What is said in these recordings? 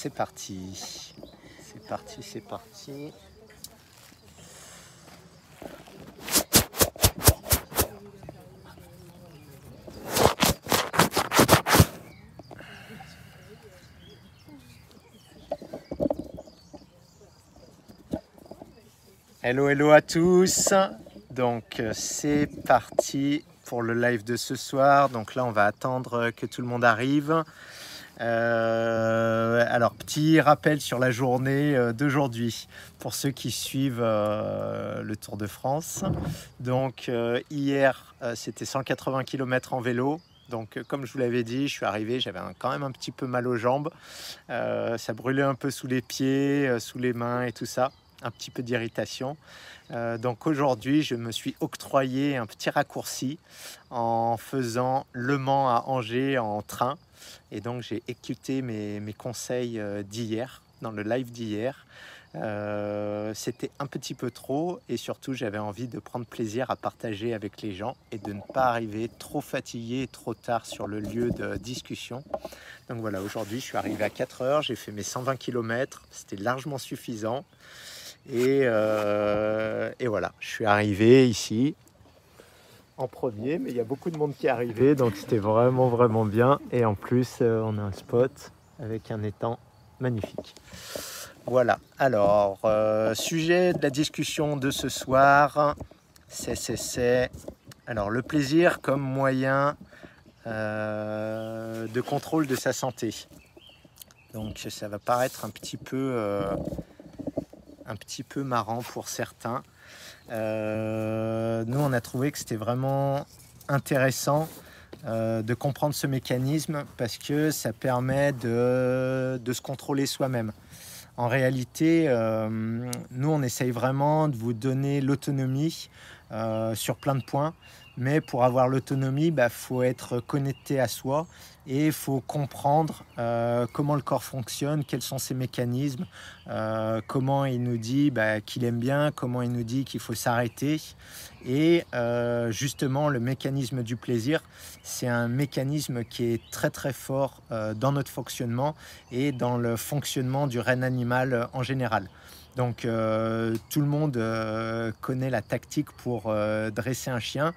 c'est parti. C'est parti, c'est parti. Hello, hello à tous. Donc euh, c'est parti pour le live de ce soir. Donc là, on va attendre que tout le monde arrive. Euh, alors, petit rappel sur la journée euh, d'aujourd'hui pour ceux qui suivent le Tour de France. Donc, hier, c'était 180 km en vélo. Donc, comme je vous l'avais dit, je suis arrivé, j'avais quand même un petit peu mal aux jambes. ça brûlait un peu sous les pieds, sous les mains et tout ça un petit peu d'irritation. Euh, donc aujourd'hui, je me suis octroyé un petit raccourci en faisant Le Mans à Angers en train. Et donc j'ai écouté mes, conseils euh, d'hier, dans le live d'hier. Euh, c'était un petit peu trop et surtout j'avais envie de prendre plaisir à partager avec les gens et de ne pas arriver trop fatigué trop tard sur le lieu de discussion. Donc voilà, aujourd'hui je suis arrivé à 4 heures, j'ai fait mes 120 km, c'était largement suffisant. Euh, et, voilà, je suis arrivé ici en premier, mais il y a beaucoup de monde qui est arrivé, donc c'était vraiment vraiment bien. Et en plus, euh, on a un spot avec un étang magnifique. Voilà, alors, euh, sujet de la discussion de ce soir, c'est alors le plaisir comme moyen de contrôle de sa santé. Donc ça va paraître un petit peu un petit peu marrant pour certains. Euh, nous, on a trouvé que c'était vraiment intéressant euh, de comprendre ce mécanisme parce que ça permet de, se contrôler soi-même. En réalité, euh, nous, on essaye vraiment de vous donner l'autonomie sur plein de points. Mais pour avoir l'autonomie, il bah, faut être connecté à soi et il faut comprendre euh, comment le corps fonctionne, quels sont ses mécanismes, euh, comment il nous dit bah, qu'il aime bien, comment il nous dit qu'il faut s'arrêter. Et euh, justement, le mécanisme du plaisir, c'est un mécanisme qui est très très fort dans notre fonctionnement et dans le fonctionnement du règne animal en général. Donc tout le monde connaît la tactique pour dresser un chien.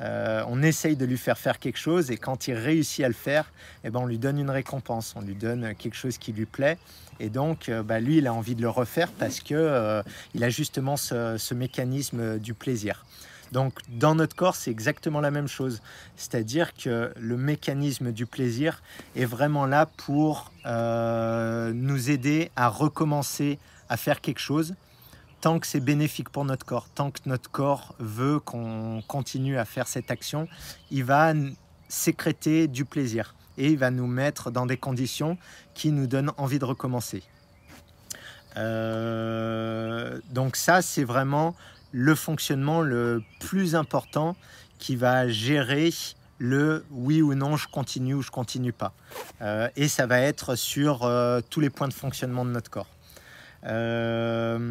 Euh, on essaye de lui faire faire quelque chose et quand il réussit à le faire, eh ben, on lui donne une récompense, on lui donne quelque chose qui lui plaît. Et donc, euh, bah, lui, il a envie de le refaire parce que euh, il a justement ce, mécanisme du plaisir. Donc, dans notre corps, c'est exactement la même chose. C'est-à-dire que le mécanisme du plaisir est vraiment là pour nous aider à recommencer à faire quelque chose tant que c'est bénéfique pour notre corps, tant que notre corps veut qu'on continue à faire cette action, il va sécréter du plaisir et il va nous mettre dans des conditions qui nous donnent envie de recommencer. Euh, donc ça, c'est vraiment le fonctionnement le plus important qui va gérer le oui ou non, je continue ou je continue pas. Euh, et ça va être sur euh, tous les points de fonctionnement de notre corps. La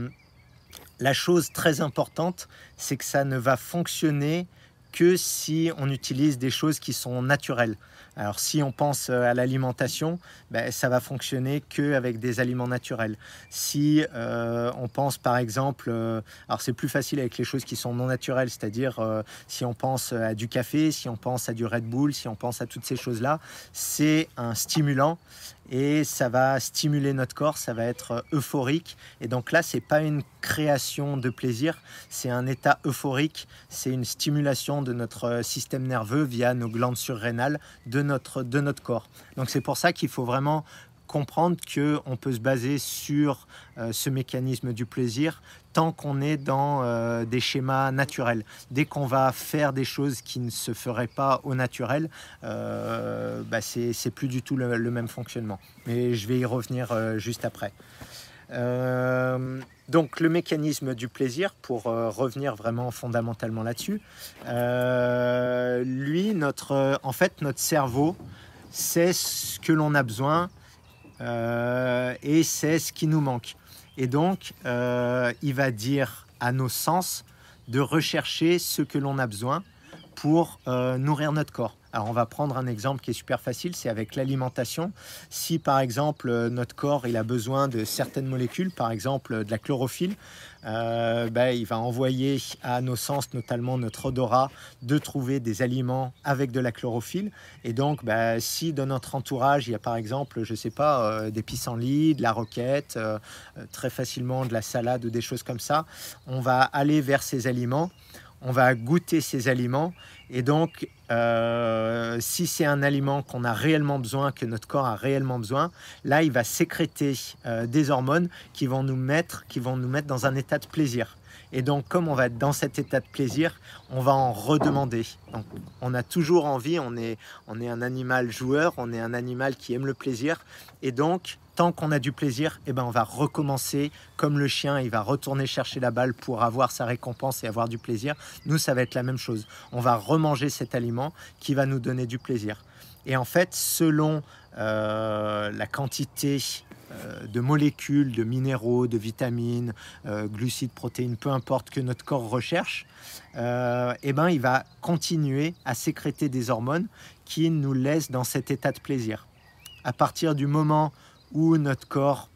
chose très importante, c'est que ça ne va fonctionner que si on utilise des choses qui sont naturelles. Alors si on pense euh, à l'alimentation, ben, ça va fonctionner que avec des aliments naturels. Si euh, on pense par exemple, euh, alors c'est plus facile avec les choses qui sont non naturelles, c'est-à-dire si on pense à du café, si on pense à du Red Bull, si on pense à toutes ces choses-là, c'est un stimulant et ça va stimuler notre corps, ça va être euphorique. Et donc là, c'est pas une création de plaisir, c'est un état euphorique, c'est une stimulation de notre système nerveux via nos glandes surrénales de notre, de notre corps. Donc c'est pour ça qu'il faut vraiment comprendre qu'on peut se baser sur euh, ce mécanisme du plaisir tant qu'on est dans euh, des schémas naturels. Dès qu'on va faire des choses qui ne se feraient pas au naturel, euh, bah c'est plus du tout le, même fonctionnement. Mais je vais y revenir juste après. donc le mécanisme du plaisir, pour revenir vraiment fondamentalement là-dessus, lui, notre, en fait, notre cerveau, c'est ce que l'on a besoin euh, et c'est ce qui nous manque. Et donc, euh, il va dire à nos sens de rechercher ce que l'on a besoin pour euh, nourrir notre corps. Alors on va prendre un exemple qui est super facile, c'est avec l'alimentation. Si par exemple notre corps il a besoin de certaines molécules, par exemple de la chlorophylle, euh, ben, il va envoyer à nos sens, notamment notre odorat, de trouver des aliments avec de la chlorophylle. Et donc, ben, si dans notre entourage, il y a par exemple, je sais pas, euh, des pissenlits, de la roquette, euh, très facilement de la salade ou des choses comme ça, on va aller vers ces aliments on va goûter ces aliments. Et donc, euh, si c'est un aliment qu'on a réellement besoin, que notre corps a réellement besoin, là, il va sécréter euh, des hormones qui vont nous mettre, qui vont nous mettre dans un état de plaisir. Et donc, comme on va être dans cet état de plaisir, on va en redemander. Donc, on a toujours envie, on est, on est un animal joueur, on est un animal qui aime le plaisir. Et donc, tant qu'on a du plaisir, eh ben on va recommencer comme le chien, il va retourner chercher la balle pour avoir sa récompense et avoir du plaisir. Nous, ça va être la même chose. On va remanger cet aliment qui va nous donner du plaisir. Et en fait, selon euh, la quantité euh, de molécules, de minéraux, de vitamines, euh, glucides, protéines, peu importe que notre corps recherche, eh ben, il va continuer à sécréter des hormones qui nous laissent dans cet état de plaisir. À partir du moment où notre corps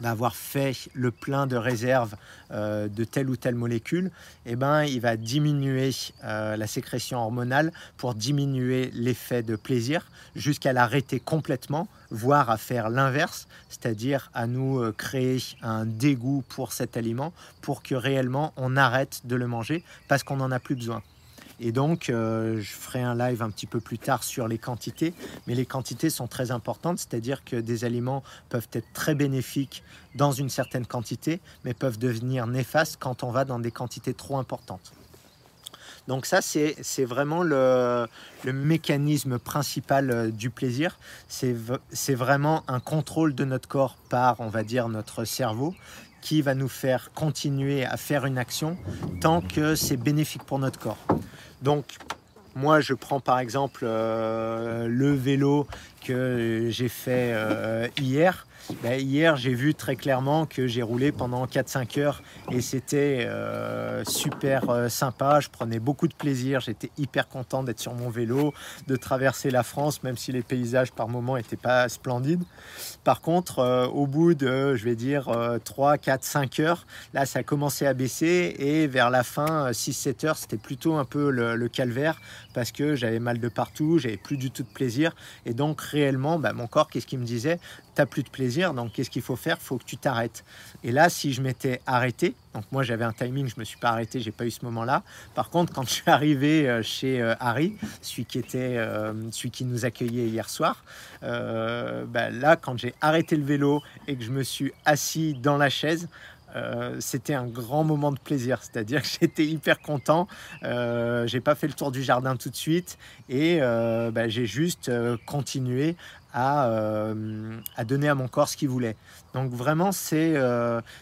va avoir fait le plein de réserves euh, de telle ou telle molécule, eh ben, il va diminuer euh, la sécrétion hormonale pour diminuer l'effet de plaisir jusqu'à l'arrêter complètement, voire à faire l'inverse, c'est-à-dire à nous euh, créer un dégoût pour cet aliment pour que réellement on arrête de le manger parce qu'on n'en a plus besoin. Et donc, euh, je ferai un live un petit peu plus tard sur les quantités, mais les quantités sont très importantes, c'est-à-dire que des aliments peuvent être très bénéfiques dans une certaine quantité, mais peuvent devenir néfastes quand on va dans des quantités trop importantes. Donc ça, c'est vraiment le, le, mécanisme principal euh, du plaisir. C'est vraiment un contrôle de notre corps par, on va dire, notre cerveau qui va nous faire continuer à faire une action tant que c'est bénéfique pour notre corps. Donc, moi, je prends par exemple euh, le vélo que j'ai fait euh, hier. Ben, hier, j'ai vu très clairement que j'ai roulé pendant 4-5 heures et c'était euh, super euh, sympa. Je prenais beaucoup de plaisir. J'étais hyper content d'être sur mon vélo, de traverser la France, même si les paysages par moments n'étaient pas splendides. Par contre, au bout de, je vais dire, 3, 4, 5 heures, là, ça a commencé à baisser et vers la fin, 6-7 heures, c'était plutôt un peu le, calvaire parce que j'avais mal de partout, j'avais plus du tout de plaisir et donc réellement, bah, mon corps, qu'est-ce qu'il me disait? T'as plus de plaisir, donc qu'est-ce qu'il faut faire? Il faut que tu t'arrêtes. Et là, si je m'étais arrêté, donc moi j'avais un timing, je me suis pas arrêté, j'ai pas eu ce moment-là. Par contre, quand je suis arrivé euh, chez euh, Harry, celui qui était, euh, celui qui nous accueillait hier soir, bah, là, quand j'ai arrêté le vélo et que je me suis assis dans la chaise, c'était un grand moment de plaisir. C'est-à-dire que j'étais hyper content. J'ai pas fait le tour du jardin tout de suite et bah, j'ai juste continué à, à, donner à mon corps ce qu'il voulait. Donc vraiment, c'est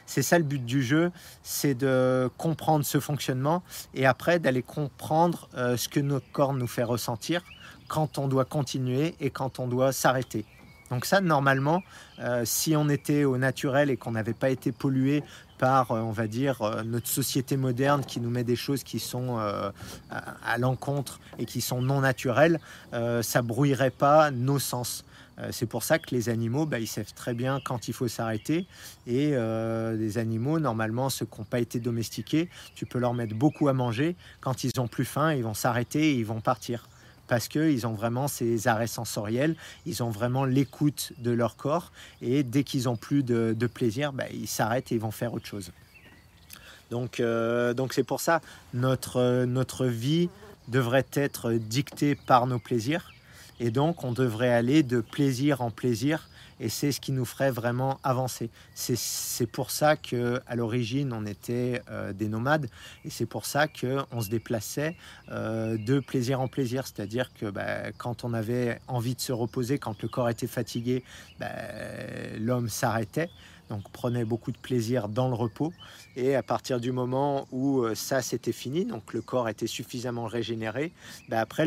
c'est ça le but du jeu, c'est de comprendre ce fonctionnement et après d'aller comprendre ce que notre corps nous fait ressentir quand on doit continuer et quand on doit s'arrêter. Donc ça, normalement, euh, si on était au naturel et qu'on n'avait pas été pollué par, euh, on va dire, euh, notre société moderne qui nous met des choses qui sont à, l'encontre et qui sont non naturelles, ça brouillerait pas nos sens. C'est pour ça que les animaux, bah, ils savent très bien quand il faut s'arrêter. Et les animaux, normalement, ceux qui n'ont pas été domestiqués, tu peux leur mettre beaucoup à manger. Quand ils ont plus faim, ils vont s'arrêter et ils vont partir parce qu'ils ont vraiment ces arrêts sensoriels, ils ont vraiment l'écoute de leur corps, et dès qu'ils ont plus de, plaisir, bah, ils s'arrêtent et ils vont faire autre chose. Donc euh, c'est pour ça notre notre vie devrait être dictée par nos plaisirs, et donc on devrait aller de plaisir en plaisir et c'est ce qui nous ferait vraiment avancer. C'est pour ça que à l'origine on était euh, des nomades et c'est pour ça qu'on se déplaçait euh, de plaisir en plaisir, c'est-à-dire que bah, quand on avait envie de se reposer, quand le corps était fatigué, bah, l'homme s'arrêtait donc prenait beaucoup de plaisir dans le repos. Et à partir du moment où euh, ça c'était fini, donc le corps était suffisamment régénéré, bah, après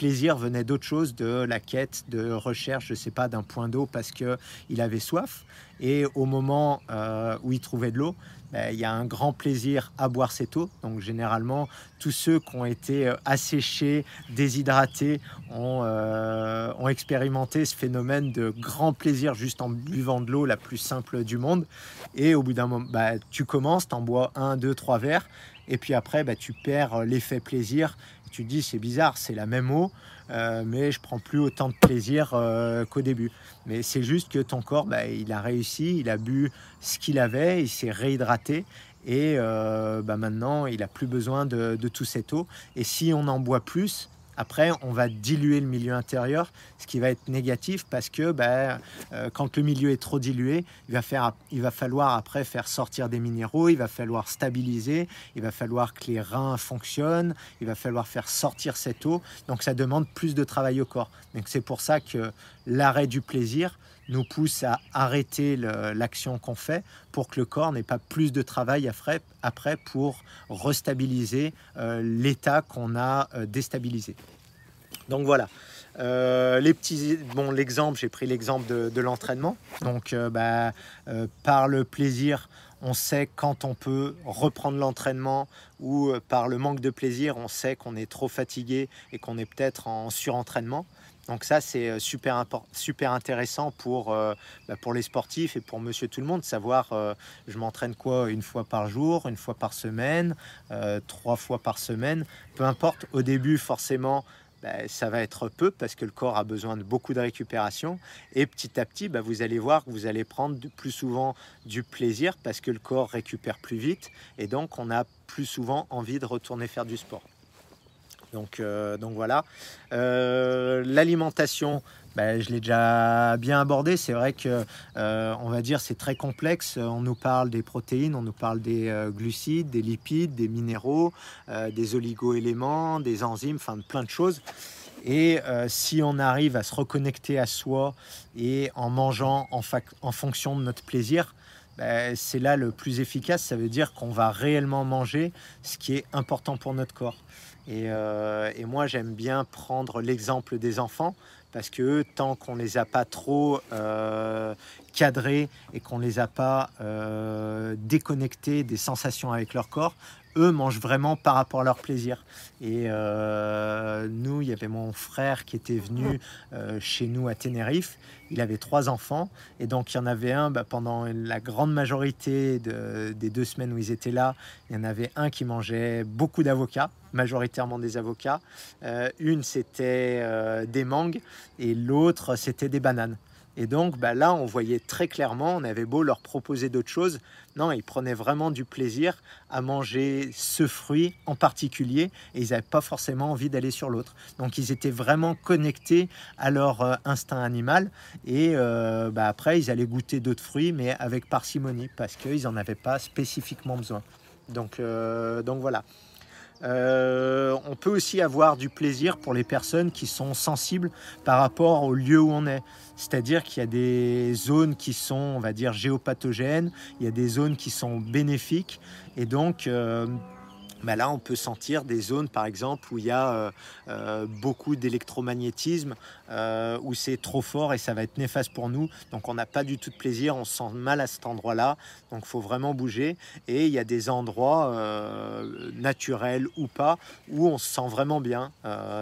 plaisir venait d'autre chose, de la quête, de recherche, je sais pas, d'un point d'eau parce que il avait soif. Et au moment euh, où il trouvait de l'eau, ben, il y a un grand plaisir à boire cette eau. Donc généralement, tous ceux qui ont été euh, asséchés, déshydratés, ont, euh, ont expérimenté ce phénomène de grand plaisir juste en buvant de l'eau la plus simple du monde. Et au bout d'un moment, tu commences, tu en bois un, deux, trois verres, et puis après, bah, tu perds l'effet plaisir. Tu te dis, c'est bizarre, c'est la même eau, euh, mais je prends plus autant de plaisir euh, qu'au début. Mais c'est juste que ton corps, bah, il a réussi, il a bu ce qu'il avait, il s'est réhydraté et euh, bah, maintenant il a plus besoin de, de tout cette eau. Et si on en boit plus, après, on va diluer le milieu intérieur, ce qui va être négatif parce que ben, euh, quand le milieu est trop dilué, il va, faire, il va falloir après faire sortir des minéraux, il va falloir stabiliser, il va falloir que les reins fonctionnent, il va falloir faire sortir cette eau. Donc ça demande plus de travail au corps. Donc c'est pour ça que l'arrêt du plaisir nous pousse à arrêter l'action qu'on fait pour que le corps n'ait pas plus de travail après pour restabiliser euh, l'état qu'on a euh, déstabilisé. Donc voilà. Euh, les petits, bon, l'exemple, j'ai pris l'exemple de, l'entraînement. Donc, bah, par le plaisir, on sait quand on peut reprendre l'entraînement ou par le manque de plaisir, on sait qu'on est trop fatigué et qu'on est peut-être en surentraînement. Donc ça, c'est euh, super, super intéressant pour, euh, bah, pour les sportifs et pour monsieur tout le monde, savoir euh, je m'entraîne quoi une fois par jour, une fois par semaine, trois fois par semaine, peu importe. Au début, forcément, bah, ça va être peu parce que le corps a besoin de beaucoup de récupération. Et petit à petit, bah, vous allez voir que vous allez prendre plus souvent du plaisir parce que le corps récupère plus vite et donc on a plus souvent envie de retourner faire du sport. Donc, euh, donc voilà. Euh, l'alimentation, ben, je l'ai déjà bien abordé. C'est vrai que euh, on va dire c'est très complexe. On nous parle des protéines, on nous parle des glucides, des lipides, des minéraux, des oligo-éléments, des enzymes, enfin plein de choses. Et si on arrive à se reconnecter à soi et en mangeant en, fonction de notre plaisir, ben, c'est là le plus efficace. Ça veut dire qu'on va réellement manger ce qui est important pour notre corps. Euh, et, moi, j'aime bien prendre l'exemple des enfants parce que tant qu'on les a pas trop euh, cadrés et qu'on les a pas euh, déconnectés des sensations avec leur corps, eux mangent vraiment par rapport à leur plaisir. Et euh, nous, il y avait mon frère qui était venu euh, chez nous à Tenerife. Il avait trois enfants. Et donc, il y en avait un, bah, pendant la grande majorité des deux semaines où ils étaient là, il y en avait un qui mangeait beaucoup d'avocats, majoritairement des avocats. Une, c'était des mangues et l'autre, c'était des bananes. Et donc bah, là, on voyait très clairement, on avait beau leur proposer d'autres choses, non, ils prenaient vraiment du plaisir à manger ce fruit en particulier et ils n'avaient pas forcément envie d'aller sur l'autre. Donc ils étaient vraiment connectés à leur euh, instinct animal et euh, bah, après, ils allaient goûter d'autres fruits, mais avec parcimonie parce qu'ils n'en avaient pas spécifiquement besoin. Donc, euh, donc voilà. Euh, on peut aussi avoir du plaisir pour les personnes qui sont sensibles par rapport au lieu où on est. C'est-à-dire qu'il y a des zones qui sont, on va dire, géopathogènes, il y a des zones qui sont bénéfiques. Et donc, euh, là, on peut sentir des zones, par exemple, où il y a euh, euh, beaucoup d'électromagnétisme, euh, où c'est trop fort et ça va être néfaste pour nous. Donc, on n'a pas du tout de plaisir, on se sent mal à cet endroit-là. Donc, il faut vraiment bouger. Et il y a des endroits naturels ou pas, où on se sent vraiment bien.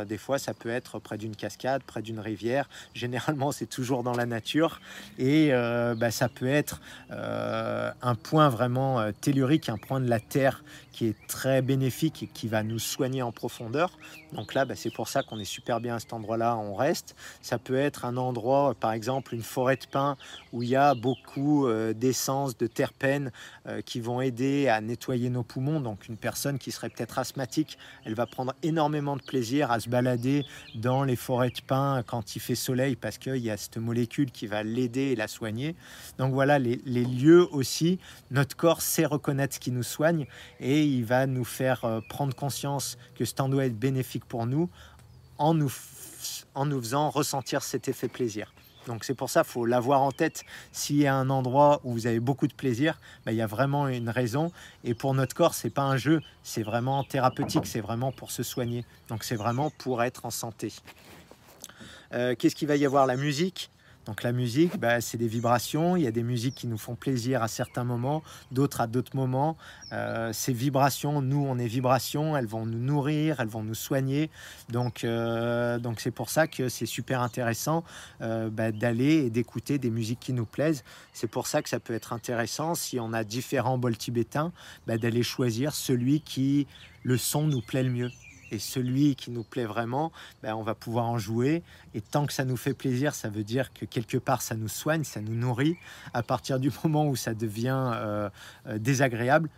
des fois, ça peut être près d'une cascade, près d'une rivière. Généralement, c'est toujours dans la nature. Et bah, ça peut être un point vraiment tellurique, un point de la Terre qui est très bénéfique qui va nous soigner en profondeur. Donc là, bah, c'est pour ça qu'on est super bien à cet endroit-là, on reste. Ça peut être un endroit, par exemple une forêt de pins, où il y a beaucoup euh, d'essence, de terpènes euh, qui vont aider à nettoyer nos poumons. Donc une personne qui serait peut-être asthmatique, elle va prendre énormément de plaisir à se balader dans les forêts de pins quand il fait soleil, parce qu'il y a cette molécule qui va l'aider et la soigner. Donc voilà, les, lieux aussi, notre corps sait reconnaître ce qui nous soigne et il va nous faire euh, prendre conscience que ce temps doit être pour nous en nous, en nous faisant ressentir cet effet plaisir. Donc c'est pour ça qu'il faut l'avoir en tête. S'il y a un endroit où vous avez beaucoup de plaisir, ben, il y a vraiment une raison. Et pour notre corps, c'est pas un jeu, c'est vraiment thérapeutique, c'est vraiment pour se soigner. Donc c'est vraiment pour être en santé. Euh, qu'est-ce qu'il va y avoir? La musique? Donc la musique, bah, c'est des vibrations. Il y a des musiques qui nous font plaisir à certains moments, d'autres à d'autres moments. Euh, ces vibrations, nous, on est vibrations, elles vont nous nourrir, elles vont nous soigner. Donc euh, c'est pour ça que c'est super intéressant euh, bah, d'aller et d'écouter des musiques qui nous plaisent. C'est pour ça que ça peut être intéressant si on a différents bols tibétains, bah, d'aller choisir celui qui le son nous plaît le mieux et celui qui nous plaît vraiment, ben, on va pouvoir en jouer. Et tant que ça nous fait plaisir, ça veut dire que quelque part ça nous soigne, ça nous nourrit. À partir du moment où ça devient euh, euh, désagréable,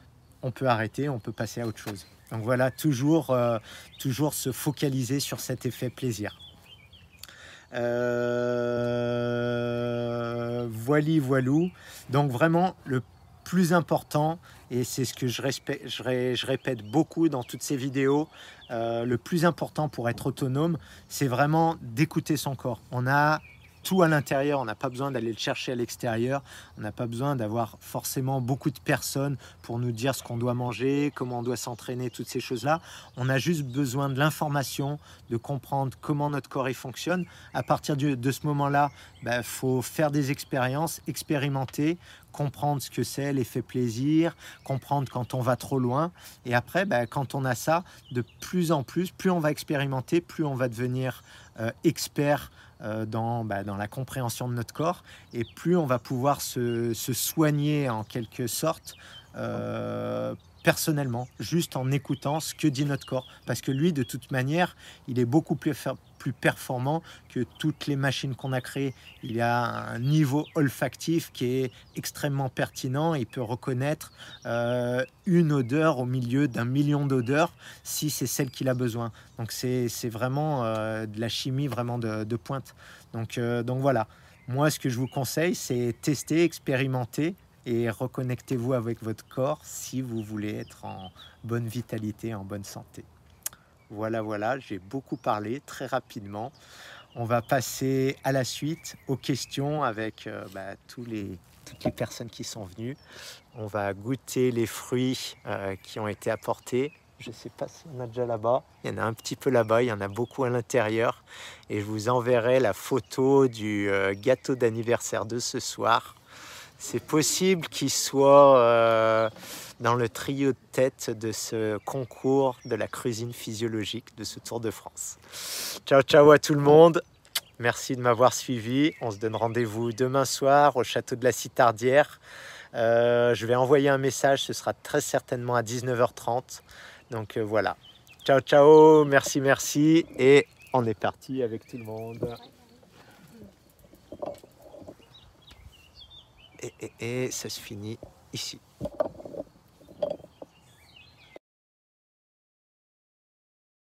on peut arrêter, on peut passer à autre chose. Donc voilà, toujours, euh, toujours se focaliser sur cet effet plaisir. Euh, voili voilou. Donc vraiment, le plus important, et c'est ce que je, je, répète beaucoup dans toutes ces vidéos, euh, le plus important pour être autonome, c'est vraiment d'écouter son corps. On a tout à l'intérieur, on n'a pas besoin d'aller le chercher à l'extérieur, on n'a pas besoin d'avoir forcément beaucoup de personnes pour nous dire ce qu'on doit manger, comment on doit s'entraîner, toutes ces choses-là. On a juste besoin de l'information, de comprendre comment notre corps y fonctionne. À partir de ce moment-là, il bah, faut faire des expériences, expérimenter, comprendre ce que c'est l'effet plaisir, comprendre quand on va trop loin. Et après, bah, quand on a ça, de plus en plus, plus on va expérimenter, plus on va devenir euh, expert dans, bah, dans, la compréhension de notre corps. Et plus on va pouvoir se, se soigner en quelque sorte euh, personnellement, juste en écoutant ce que dit notre corps. Parce que lui, de toute manière, il est beaucoup plus, performant que toutes les machines qu'on a créées. Il a un niveau olfactif qui est extrêmement pertinent. Il peut reconnaître euh, une odeur au milieu d'un million d'odeurs si c'est celle qu'il a besoin. Donc c'est vraiment euh, de la chimie vraiment de, pointe. Donc, euh, donc voilà. Moi, ce que je vous conseille, c'est tester, expérimenter, et reconnectez-vous avec votre corps si vous voulez être en bonne vitalité, en bonne santé. Voilà, voilà, j'ai beaucoup parlé très rapidement. On va passer à la suite aux questions avec euh, bah, tous les, toutes les personnes qui sont venues. On va goûter les fruits euh, qui ont été apportés. Je ne sais pas s'il y en a déjà là-bas. Il y en a un petit peu là-bas, il y en a beaucoup à l'intérieur. Et je vous enverrai la photo du euh, gâteau d'anniversaire de ce soir c'est possible qu'il soit euh, dans le trio de tête de ce concours de la cuisine physiologique de ce Tour de France. Ciao ciao à tout le monde. Merci de m'avoir suivi. On se donne rendez-vous demain soir au château de la Citardière. Euh, je vais envoyer un message, ce sera très certainement à 19h30. Donc euh, voilà. Ciao ciao, merci merci et on est parti avec tout le monde. Et, ça se finit ici.